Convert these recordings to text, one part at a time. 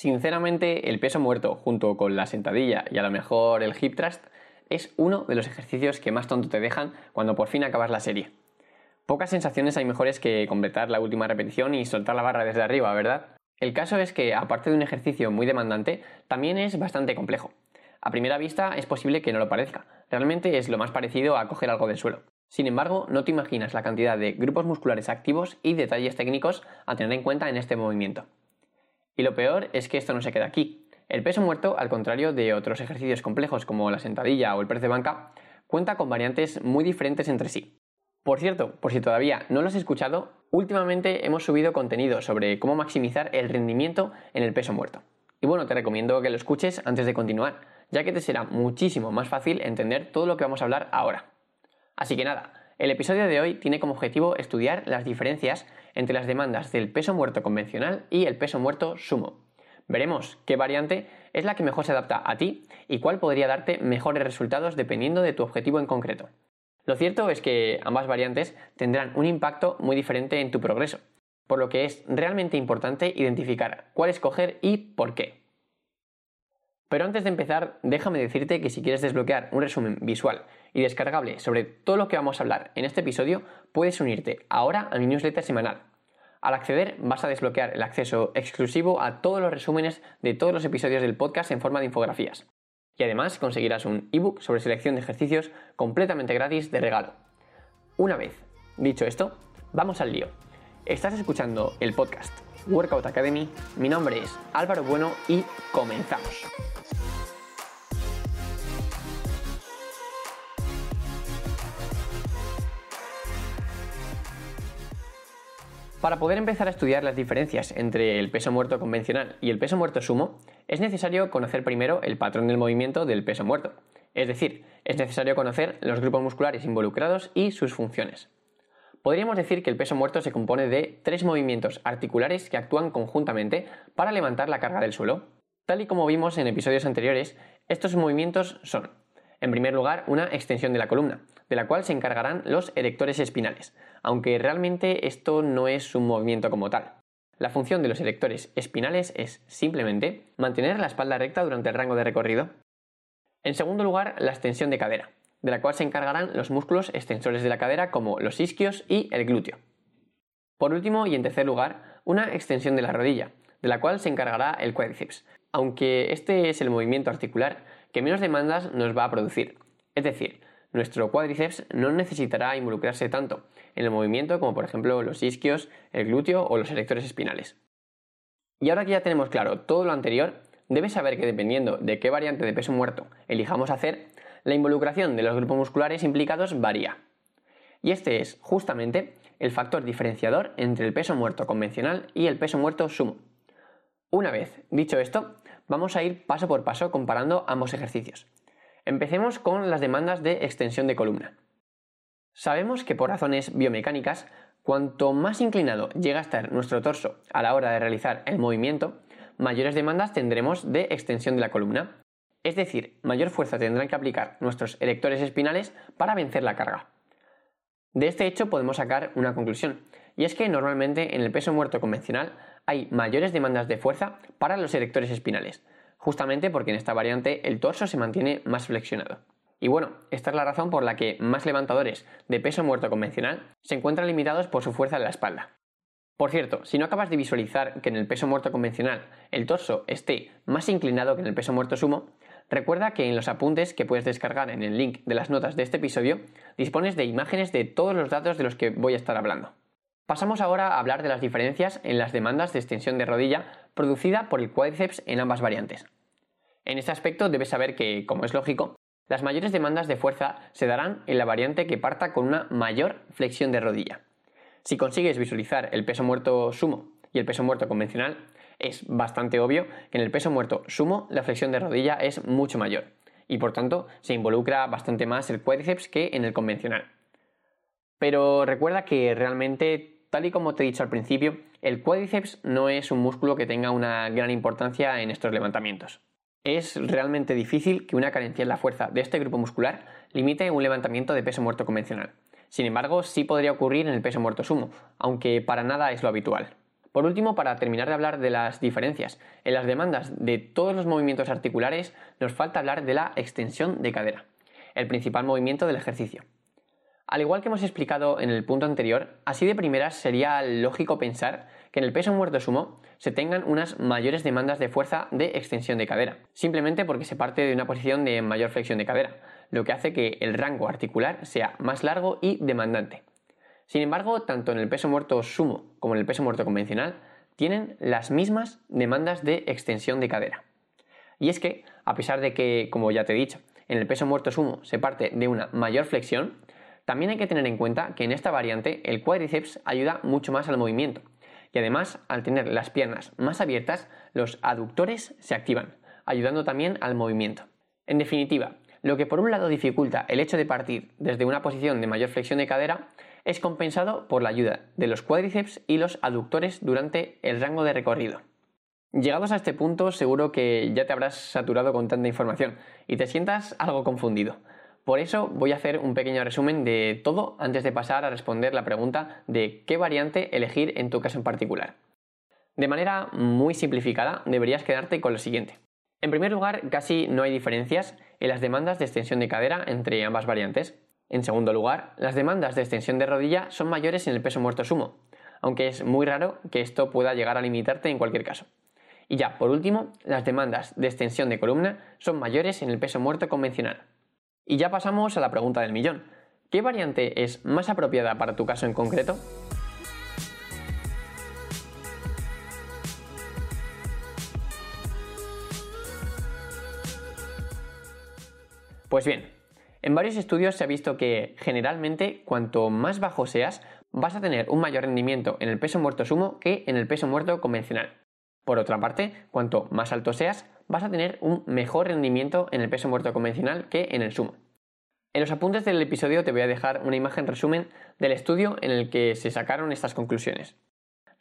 Sinceramente, el peso muerto junto con la sentadilla y a lo mejor el hip thrust es uno de los ejercicios que más tonto te dejan cuando por fin acabas la serie. Pocas sensaciones hay mejores que completar la última repetición y soltar la barra desde arriba, ¿verdad? El caso es que, aparte de un ejercicio muy demandante, también es bastante complejo. A primera vista es posible que no lo parezca, realmente es lo más parecido a coger algo del suelo. Sin embargo, no te imaginas la cantidad de grupos musculares activos y detalles técnicos a tener en cuenta en este movimiento. Y lo peor es que esto no se queda aquí. El peso muerto, al contrario de otros ejercicios complejos como la sentadilla o el press de banca, cuenta con variantes muy diferentes entre sí. Por cierto, por si todavía no lo has escuchado, últimamente hemos subido contenido sobre cómo maximizar el rendimiento en el peso muerto. Y bueno, te recomiendo que lo escuches antes de continuar, ya que te será muchísimo más fácil entender todo lo que vamos a hablar ahora. Así que nada, el episodio de hoy tiene como objetivo estudiar las diferencias entre las demandas del peso muerto convencional y el peso muerto sumo. Veremos qué variante es la que mejor se adapta a ti y cuál podría darte mejores resultados dependiendo de tu objetivo en concreto. Lo cierto es que ambas variantes tendrán un impacto muy diferente en tu progreso, por lo que es realmente importante identificar cuál escoger y por qué. Pero antes de empezar, déjame decirte que si quieres desbloquear un resumen visual y descargable sobre todo lo que vamos a hablar en este episodio, puedes unirte ahora a mi newsletter semanal. Al acceder vas a desbloquear el acceso exclusivo a todos los resúmenes de todos los episodios del podcast en forma de infografías. Y además conseguirás un ebook sobre selección de ejercicios completamente gratis de regalo. Una vez dicho esto, vamos al lío. Estás escuchando el podcast Workout Academy, mi nombre es Álvaro Bueno y comenzamos. Para poder empezar a estudiar las diferencias entre el peso muerto convencional y el peso muerto sumo, es necesario conocer primero el patrón del movimiento del peso muerto. Es decir, es necesario conocer los grupos musculares involucrados y sus funciones. Podríamos decir que el peso muerto se compone de tres movimientos articulares que actúan conjuntamente para levantar la carga del suelo. Tal y como vimos en episodios anteriores, estos movimientos son, en primer lugar, una extensión de la columna, de la cual se encargarán los erectores espinales, aunque realmente esto no es un movimiento como tal. La función de los erectores espinales es simplemente mantener la espalda recta durante el rango de recorrido. En segundo lugar, la extensión de cadera, de la cual se encargarán los músculos extensores de la cadera como los isquios y el glúteo. Por último y en tercer lugar, una extensión de la rodilla, de la cual se encargará el cuádriceps, aunque este es el movimiento articular que menos demandas nos va a producir. Es decir, nuestro cuádriceps no necesitará involucrarse tanto en el movimiento como por ejemplo los isquios, el glúteo o los erectores espinales. Y ahora que ya tenemos claro todo lo anterior, debes saber que dependiendo de qué variante de peso muerto elijamos hacer, la involucración de los grupos musculares implicados varía. Y este es justamente el factor diferenciador entre el peso muerto convencional y el peso muerto sumo. Una vez dicho esto, vamos a ir paso por paso comparando ambos ejercicios. Empecemos con las demandas de extensión de columna. Sabemos que por razones biomecánicas, cuanto más inclinado llega a estar nuestro torso a la hora de realizar el movimiento, mayores demandas tendremos de extensión de la columna. Es decir, mayor fuerza tendrán que aplicar nuestros erectores espinales para vencer la carga. De este hecho podemos sacar una conclusión, y es que normalmente en el peso muerto convencional hay mayores demandas de fuerza para los erectores espinales, justamente porque en esta variante el torso se mantiene más flexionado. Y bueno, esta es la razón por la que más levantadores de peso muerto convencional se encuentran limitados por su fuerza en la espalda. Por cierto, si no acabas de visualizar que en el peso muerto convencional el torso esté más inclinado que en el peso muerto sumo, recuerda que en los apuntes que puedes descargar en el link de las notas de este episodio dispones de imágenes de todos los datos de los que voy a estar hablando. Pasamos ahora a hablar de las diferencias en las demandas de extensión de rodilla producida por el cuádriceps en ambas variantes. En este aspecto debes saber que, como es lógico, las mayores demandas de fuerza se darán en la variante que parta con una mayor flexión de rodilla. Si consigues visualizar el peso muerto sumo y el peso muerto convencional, es bastante obvio que en el peso muerto sumo la flexión de rodilla es mucho mayor y por tanto se involucra bastante más el cuádriceps que en el convencional. Pero recuerda que realmente Tal y como te he dicho al principio, el cuádriceps no es un músculo que tenga una gran importancia en estos levantamientos. Es realmente difícil que una carencia en la fuerza de este grupo muscular limite un levantamiento de peso muerto convencional. Sin embargo, sí podría ocurrir en el peso muerto sumo, aunque para nada es lo habitual. Por último, para terminar de hablar de las diferencias en las demandas de todos los movimientos articulares, nos falta hablar de la extensión de cadera, el principal movimiento del ejercicio. Al igual que hemos explicado en el punto anterior, así de primeras sería lógico pensar que en el peso muerto sumo se tengan unas mayores demandas de fuerza de extensión de cadera, simplemente porque se parte de una posición de mayor flexión de cadera, lo que hace que el rango articular sea más largo y demandante. Sin embargo, tanto en el peso muerto sumo como en el peso muerto convencional tienen las mismas demandas de extensión de cadera. Y es que, a pesar de que, como ya te he dicho, en el peso muerto sumo se parte de una mayor flexión, también hay que tener en cuenta que en esta variante el cuádriceps ayuda mucho más al movimiento y además al tener las piernas más abiertas los aductores se activan, ayudando también al movimiento. En definitiva, lo que por un lado dificulta el hecho de partir desde una posición de mayor flexión de cadera es compensado por la ayuda de los cuádriceps y los aductores durante el rango de recorrido. Llegados a este punto seguro que ya te habrás saturado con tanta información y te sientas algo confundido. Por eso voy a hacer un pequeño resumen de todo antes de pasar a responder la pregunta de qué variante elegir en tu caso en particular. De manera muy simplificada, deberías quedarte con lo siguiente. En primer lugar, casi no hay diferencias en las demandas de extensión de cadera entre ambas variantes. En segundo lugar, las demandas de extensión de rodilla son mayores en el peso muerto sumo, aunque es muy raro que esto pueda llegar a limitarte en cualquier caso. Y ya, por último, las demandas de extensión de columna son mayores en el peso muerto convencional. Y ya pasamos a la pregunta del millón. ¿Qué variante es más apropiada para tu caso en concreto? Pues bien, en varios estudios se ha visto que generalmente cuanto más bajo seas, vas a tener un mayor rendimiento en el peso muerto sumo que en el peso muerto convencional. Por otra parte, cuanto más alto seas, vas a tener un mejor rendimiento en el peso muerto convencional que en el sumo. En los apuntes del episodio te voy a dejar una imagen resumen del estudio en el que se sacaron estas conclusiones.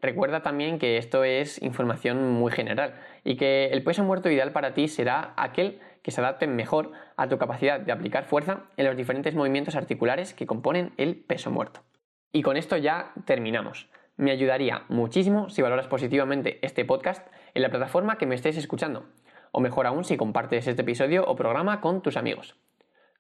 Recuerda también que esto es información muy general y que el peso muerto ideal para ti será aquel que se adapte mejor a tu capacidad de aplicar fuerza en los diferentes movimientos articulares que componen el peso muerto. Y con esto ya terminamos. Me ayudaría muchísimo si valoras positivamente este podcast en la plataforma que me estés escuchando, o mejor aún si compartes este episodio o programa con tus amigos.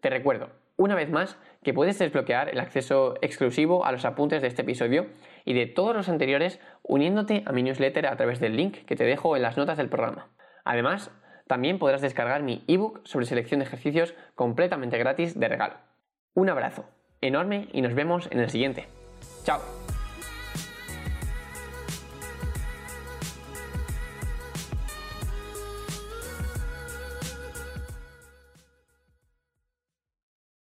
Te recuerdo, una vez más, que puedes desbloquear el acceso exclusivo a los apuntes de este episodio y de todos los anteriores uniéndote a mi newsletter a través del link que te dejo en las notas del programa. Además, también podrás descargar mi ebook sobre selección de ejercicios completamente gratis de regalo. Un abrazo enorme y nos vemos en el siguiente. ¡Chao!